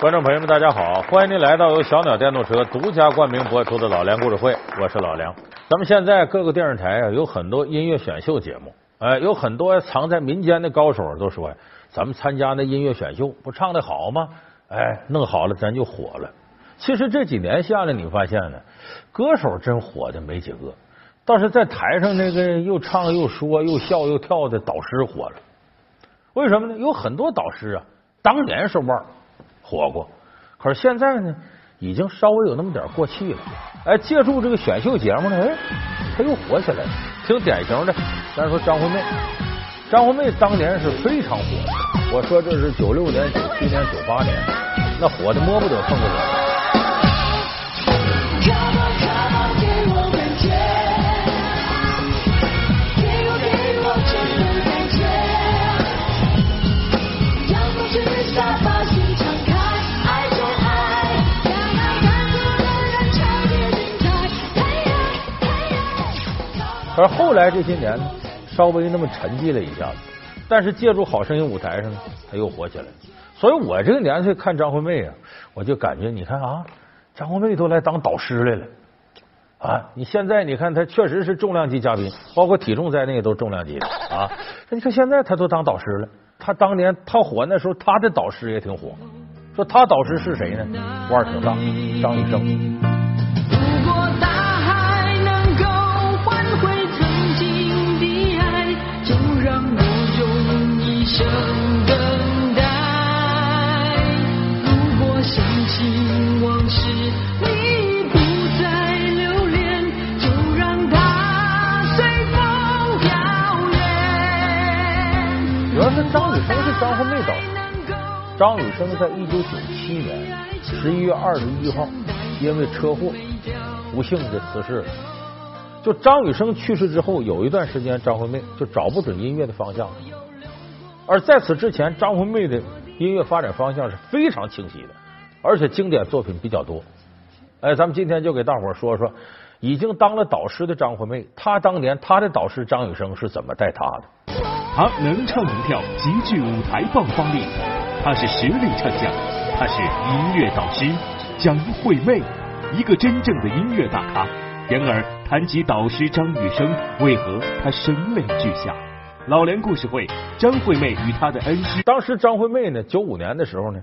观众朋友们，大家好！欢迎您来到由小鸟电动车独家冠名播出的《老梁故事会》，我是老梁。咱们现在各个电视台啊，有很多音乐选秀节目，哎，有很多藏在民间的高手都说，咱们参加那音乐选秀，不唱的好吗？哎，弄好了咱就火了。其实这几年下来，你发现呢，歌手真火的没几个，倒是在台上那个又唱又说又笑又跳的导师火了。为什么呢？有很多导师啊，当年是腕儿。火过，可是现在呢，已经稍微有那么点过气了。哎，借助这个选秀节目呢，哎，他又火起来了。挺典型的，咱说张惠妹，张惠妹当年是非常火。我说这是九六年、九七年、九八年，那火的摸不得碰不得。而后来这些年呢，稍微那么沉寂了一下子，但是借助《好声音》舞台上呢，他又火起来了。所以我这个年岁看张惠妹啊，我就感觉你看啊，张惠妹都来当导师来了啊！你现在你看她确实是重量级嘉宾，包括体重在内都重量级的啊。那你看现在她都当导师了，她当年她火那时候，她的导师也挺火。说她导师是谁呢？腕儿挺大，张雨生。张雨生是张惠妹导师。张雨生在一九九七年十一月二十一号因为车祸不幸的辞世了。就张雨生去世之后，有一段时间张惠妹就找不准音乐的方向了。而在此之前，张惠妹的音乐发展方向是非常清晰的，而且经典作品比较多。哎，咱们今天就给大伙说说已经当了导师的张惠妹，她当年她的导师张雨生是怎么带她的。他能唱能跳，极具舞台爆发力。他是实力唱将，他是音乐导师张惠妹，一个真正的音乐大咖。然而谈及导师张雨生，为何他声泪俱下？老梁故事会，张惠妹与她的恩师。当时张惠妹呢，九五年的时候呢，